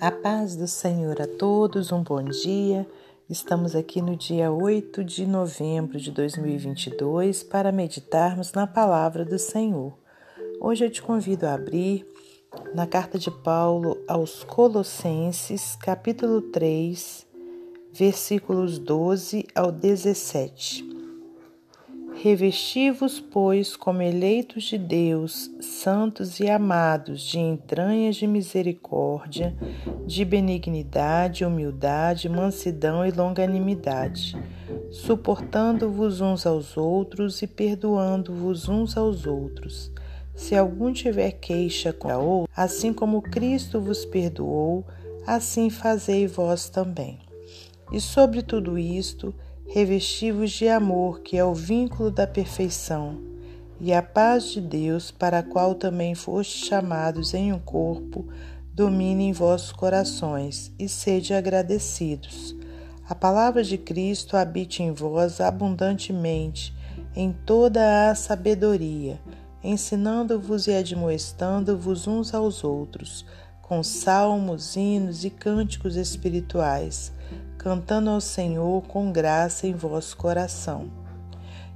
A paz do Senhor a todos, um bom dia. Estamos aqui no dia 8 de novembro de 2022 para meditarmos na palavra do Senhor. Hoje eu te convido a abrir na carta de Paulo aos Colossenses, capítulo 3, versículos 12 ao 17. Revesti-vos, pois, como eleitos de Deus, santos e amados, de entranhas de misericórdia, de benignidade, humildade, mansidão e longanimidade, suportando-vos uns aos outros e perdoando-vos uns aos outros. Se algum tiver queixa contra outro, assim como Cristo vos perdoou, assim fazei vós também. E sobre tudo isto, revesti-vos de amor, que é o vínculo da perfeição, e a paz de Deus, para a qual também fostes chamados em um corpo, domine em vossos corações, e sede agradecidos. A palavra de Cristo habite em vós abundantemente, em toda a sabedoria, ensinando-vos e admoestando-vos uns aos outros, com salmos, hinos e cânticos espirituais cantando ao Senhor com graça em vosso coração.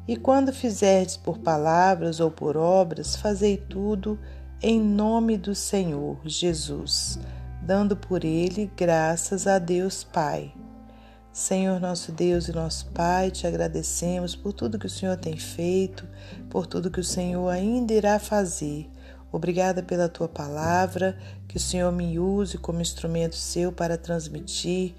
E quando fizerdes por palavras ou por obras, fazei tudo em nome do Senhor Jesus, dando por ele graças a Deus Pai. Senhor nosso Deus e nosso Pai, te agradecemos por tudo que o Senhor tem feito, por tudo que o Senhor ainda irá fazer. Obrigada pela tua palavra, que o Senhor me use como instrumento seu para transmitir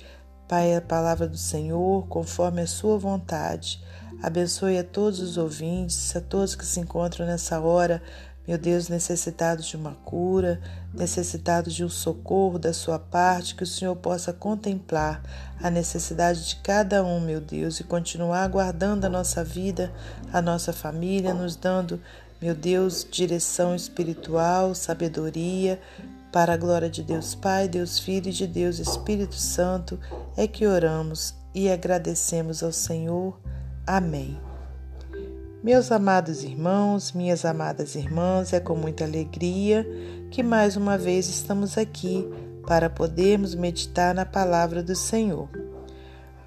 Pai, a palavra do Senhor, conforme a sua vontade. Abençoe a todos os ouvintes, a todos que se encontram nessa hora, meu Deus, necessitados de uma cura, necessitados de um socorro da sua parte, que o Senhor possa contemplar a necessidade de cada um, meu Deus, e continuar guardando a nossa vida, a nossa família, nos dando, meu Deus, direção espiritual, sabedoria, para a glória de Deus Pai, Deus Filho e de Deus Espírito Santo, é que oramos e agradecemos ao Senhor. Amém. Meus amados irmãos, minhas amadas irmãs, é com muita alegria que mais uma vez estamos aqui para podermos meditar na palavra do Senhor.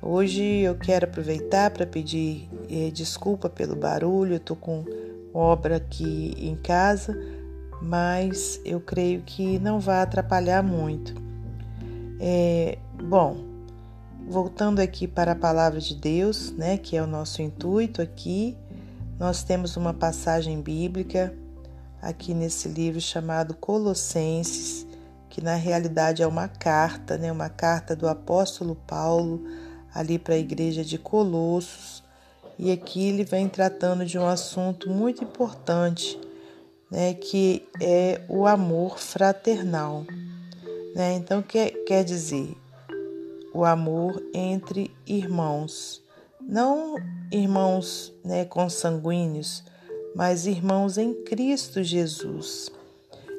Hoje eu quero aproveitar para pedir eh, desculpa pelo barulho, eu estou com obra aqui em casa mas eu creio que não vai atrapalhar muito. É, bom, voltando aqui para a palavra de Deus, né, que é o nosso intuito aqui, nós temos uma passagem bíblica aqui nesse livro chamado Colossenses, que na realidade é uma carta, né, uma carta do apóstolo Paulo ali para a igreja de Colossos. E aqui ele vem tratando de um assunto muito importante né, que é o amor fraternal. Né? Então, quer, quer dizer, o amor entre irmãos, não irmãos né, consanguíneos, mas irmãos em Cristo Jesus.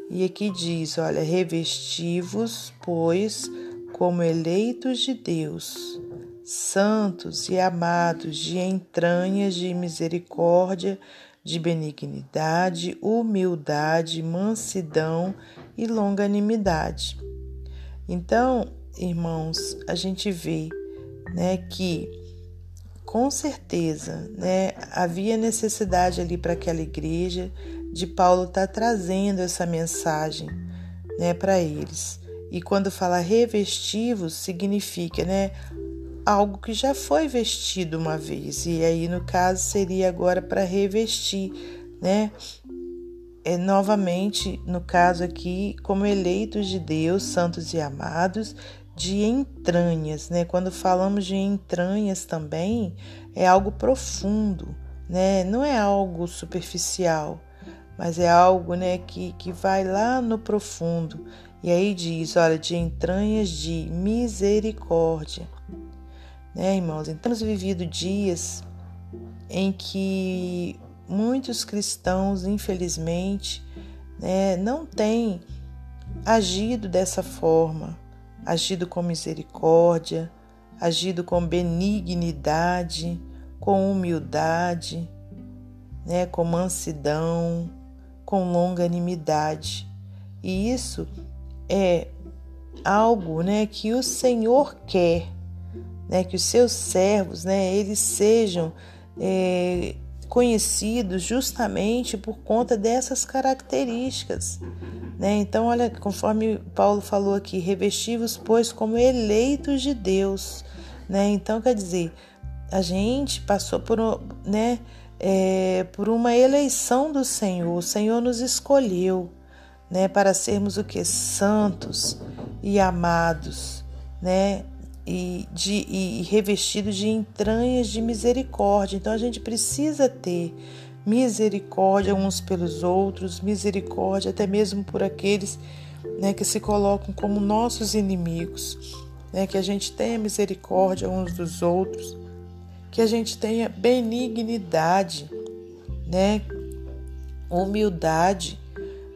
E aqui diz: olha, revestivos, pois, como eleitos de Deus, santos e amados de entranhas de misericórdia, de benignidade, humildade, mansidão e longanimidade. Então, irmãos, a gente vê, né, que com certeza, né, havia necessidade ali para aquela igreja de Paulo estar tá trazendo essa mensagem, né, para eles. E quando fala revestivos, significa, né, algo que já foi vestido uma vez, e aí no caso seria agora para revestir, né? É, novamente, no caso aqui, como eleitos de Deus, santos e amados, de entranhas, né? Quando falamos de entranhas também, é algo profundo, né? Não é algo superficial, mas é algo, né, que, que vai lá no profundo. E aí diz, olha, de entranhas de misericórdia né, irmãos? Então, temos vivido dias em que muitos cristãos, infelizmente, né, não têm agido dessa forma, agido com misericórdia, agido com benignidade, com humildade, né, com mansidão, com longanimidade. E isso é algo, né, que o Senhor quer, né, que os seus servos, né, eles sejam é, conhecidos justamente por conta dessas características. Né? Então, olha, conforme Paulo falou aqui, revestivos, pois, como eleitos de Deus. Né? Então, quer dizer, a gente passou por, né, é, por uma eleição do Senhor, o Senhor nos escolheu né, para sermos o que? Santos e amados, né? E, de, e revestidos de entranhas de misericórdia. Então a gente precisa ter misericórdia uns pelos outros, misericórdia até mesmo por aqueles né, que se colocam como nossos inimigos. Né, que a gente tenha misericórdia uns dos outros, que a gente tenha benignidade, né, humildade,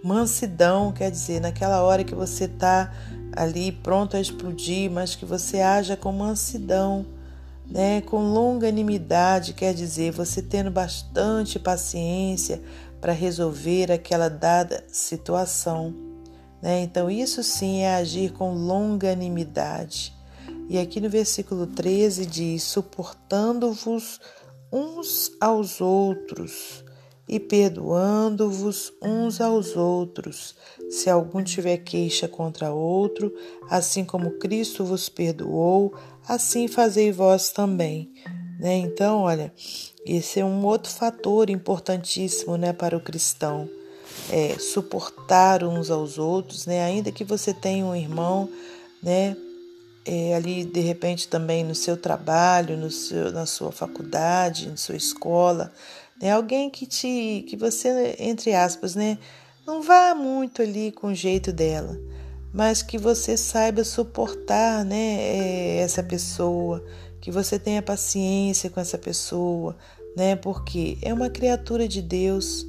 mansidão, quer dizer, naquela hora que você está ali pronto a explodir, mas que você haja com mansidão, né, com longanimidade, quer dizer, você tendo bastante paciência para resolver aquela dada situação. Né? Então, isso sim é agir com longanimidade. E aqui no versículo 13 diz: suportando-vos uns aos outros e perdoando-vos uns aos outros, se algum tiver queixa contra outro, assim como Cristo vos perdoou, assim fazei vós também. Né? Então, olha, esse é um outro fator importantíssimo né, para o cristão. É, suportar uns aos outros, né? ainda que você tenha um irmão, né? É, ali de repente também no seu trabalho, no seu, na sua faculdade, na sua escola, né? Alguém que te, que você, entre aspas, né? Não vá muito ali com o jeito dela, mas que você saiba suportar, né? Eh, essa pessoa, que você tenha paciência com essa pessoa, né? Porque é uma criatura de Deus,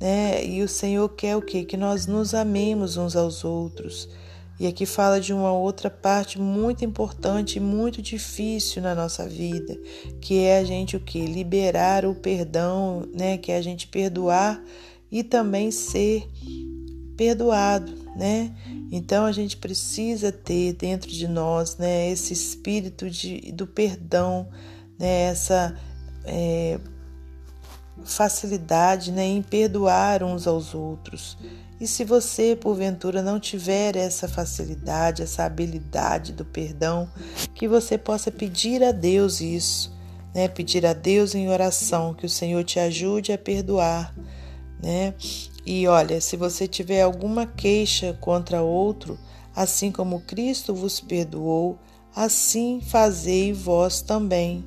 né? E o Senhor quer o quê? Que nós nos amemos uns aos outros e aqui fala de uma outra parte muito importante e muito difícil na nossa vida, que é a gente o que liberar o perdão, né? Que é a gente perdoar e também ser perdoado, né? Então a gente precisa ter dentro de nós, né, esse espírito de, do perdão, né, essa é, facilidade, né, em perdoar uns aos outros. E se você, porventura, não tiver essa facilidade, essa habilidade do perdão, que você possa pedir a Deus isso, né? Pedir a Deus em oração que o Senhor te ajude a perdoar, né? E olha, se você tiver alguma queixa contra outro, assim como Cristo vos perdoou, assim fazei vós também.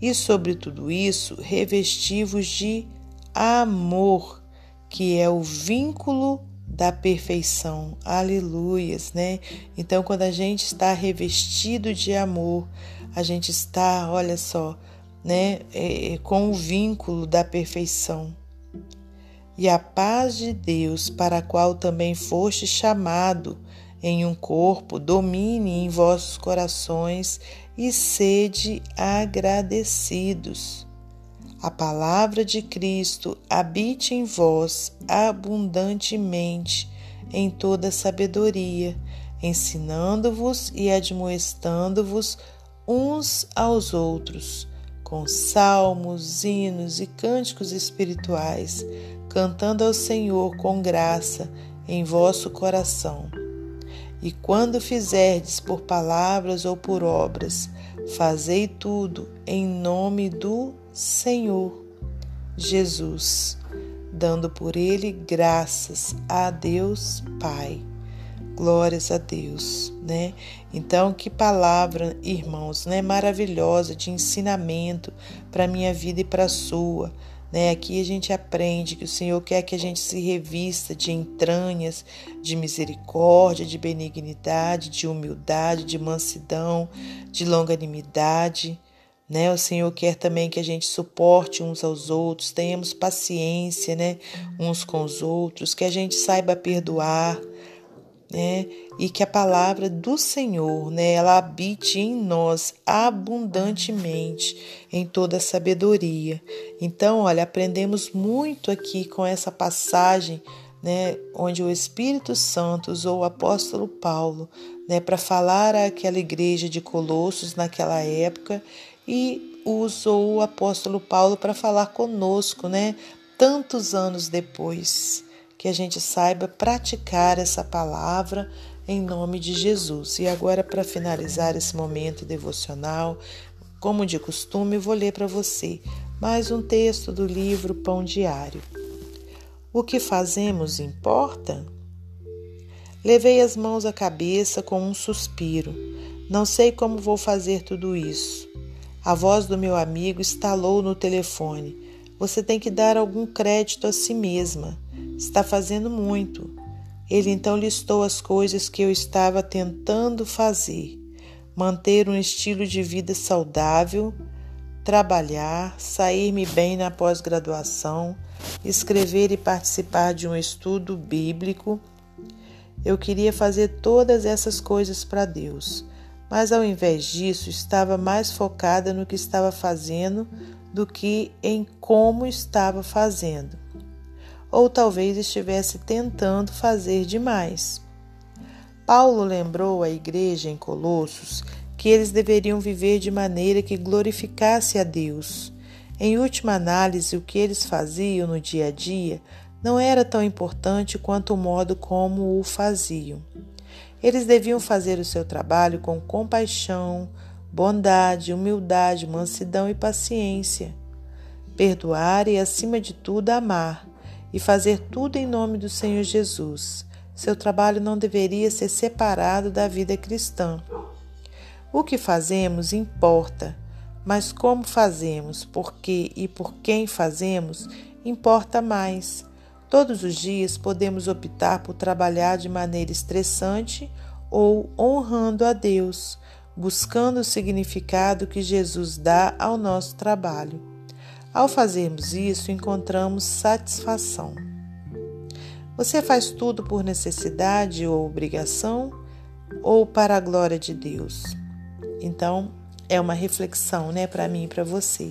E sobre tudo isso, revestivos de amor que é o vínculo da perfeição. Aleluias, né? Então, quando a gente está revestido de amor, a gente está, olha só, né, é, é, com o vínculo da perfeição. E a paz de Deus, para a qual também foste chamado em um corpo, domine em vossos corações e sede agradecidos a palavra de Cristo habite em vós abundantemente em toda sabedoria, ensinando-vos e admoestando-vos uns aos outros, com salmos, hinos e cânticos espirituais, cantando ao Senhor com graça em vosso coração. E quando fizerdes por palavras ou por obras, fazei tudo em nome do Senhor Jesus, dando por ele graças a Deus Pai. Glórias a Deus, né? Então, que palavra, irmãos, né? Maravilhosa de ensinamento para minha vida e para a sua. Né? Aqui a gente aprende que o Senhor quer que a gente se revista de entranhas, de misericórdia, de benignidade, de humildade, de mansidão, de longanimidade. Né? O Senhor quer também que a gente suporte uns aos outros, tenhamos paciência, né, uns com os outros, que a gente saiba perdoar, né? E que a palavra do Senhor, né, ela habite em nós abundantemente, em toda sabedoria. Então, olha, aprendemos muito aqui com essa passagem, né, onde o Espírito Santo usou o apóstolo Paulo né, para falar àquela igreja de Colossos naquela época e usou o apóstolo Paulo para falar conosco, né, tantos anos depois, que a gente saiba praticar essa palavra em nome de Jesus. E agora, para finalizar esse momento devocional, como de costume, vou ler para você mais um texto do livro Pão Diário. O que fazemos importa? Levei as mãos à cabeça com um suspiro. Não sei como vou fazer tudo isso. A voz do meu amigo estalou no telefone. Você tem que dar algum crédito a si mesma. Está fazendo muito. Ele então listou as coisas que eu estava tentando fazer: manter um estilo de vida saudável, trabalhar, sair-me bem na pós-graduação, escrever e participar de um estudo bíblico. Eu queria fazer todas essas coisas para Deus, mas ao invés disso estava mais focada no que estava fazendo do que em como estava fazendo. Ou talvez estivesse tentando fazer demais. Paulo lembrou à igreja em Colossos que eles deveriam viver de maneira que glorificasse a Deus. Em última análise, o que eles faziam no dia a dia não era tão importante quanto o modo como o faziam. Eles deviam fazer o seu trabalho com compaixão, bondade, humildade, mansidão e paciência. Perdoar e, acima de tudo, amar, e fazer tudo em nome do Senhor Jesus. Seu trabalho não deveria ser separado da vida cristã. O que fazemos importa, mas como fazemos, por que e por quem fazemos, importa mais. Todos os dias podemos optar por trabalhar de maneira estressante ou honrando a Deus, buscando o significado que Jesus dá ao nosso trabalho. Ao fazermos isso, encontramos satisfação. Você faz tudo por necessidade ou obrigação ou para a glória de Deus? Então, é uma reflexão, né, para mim e para você.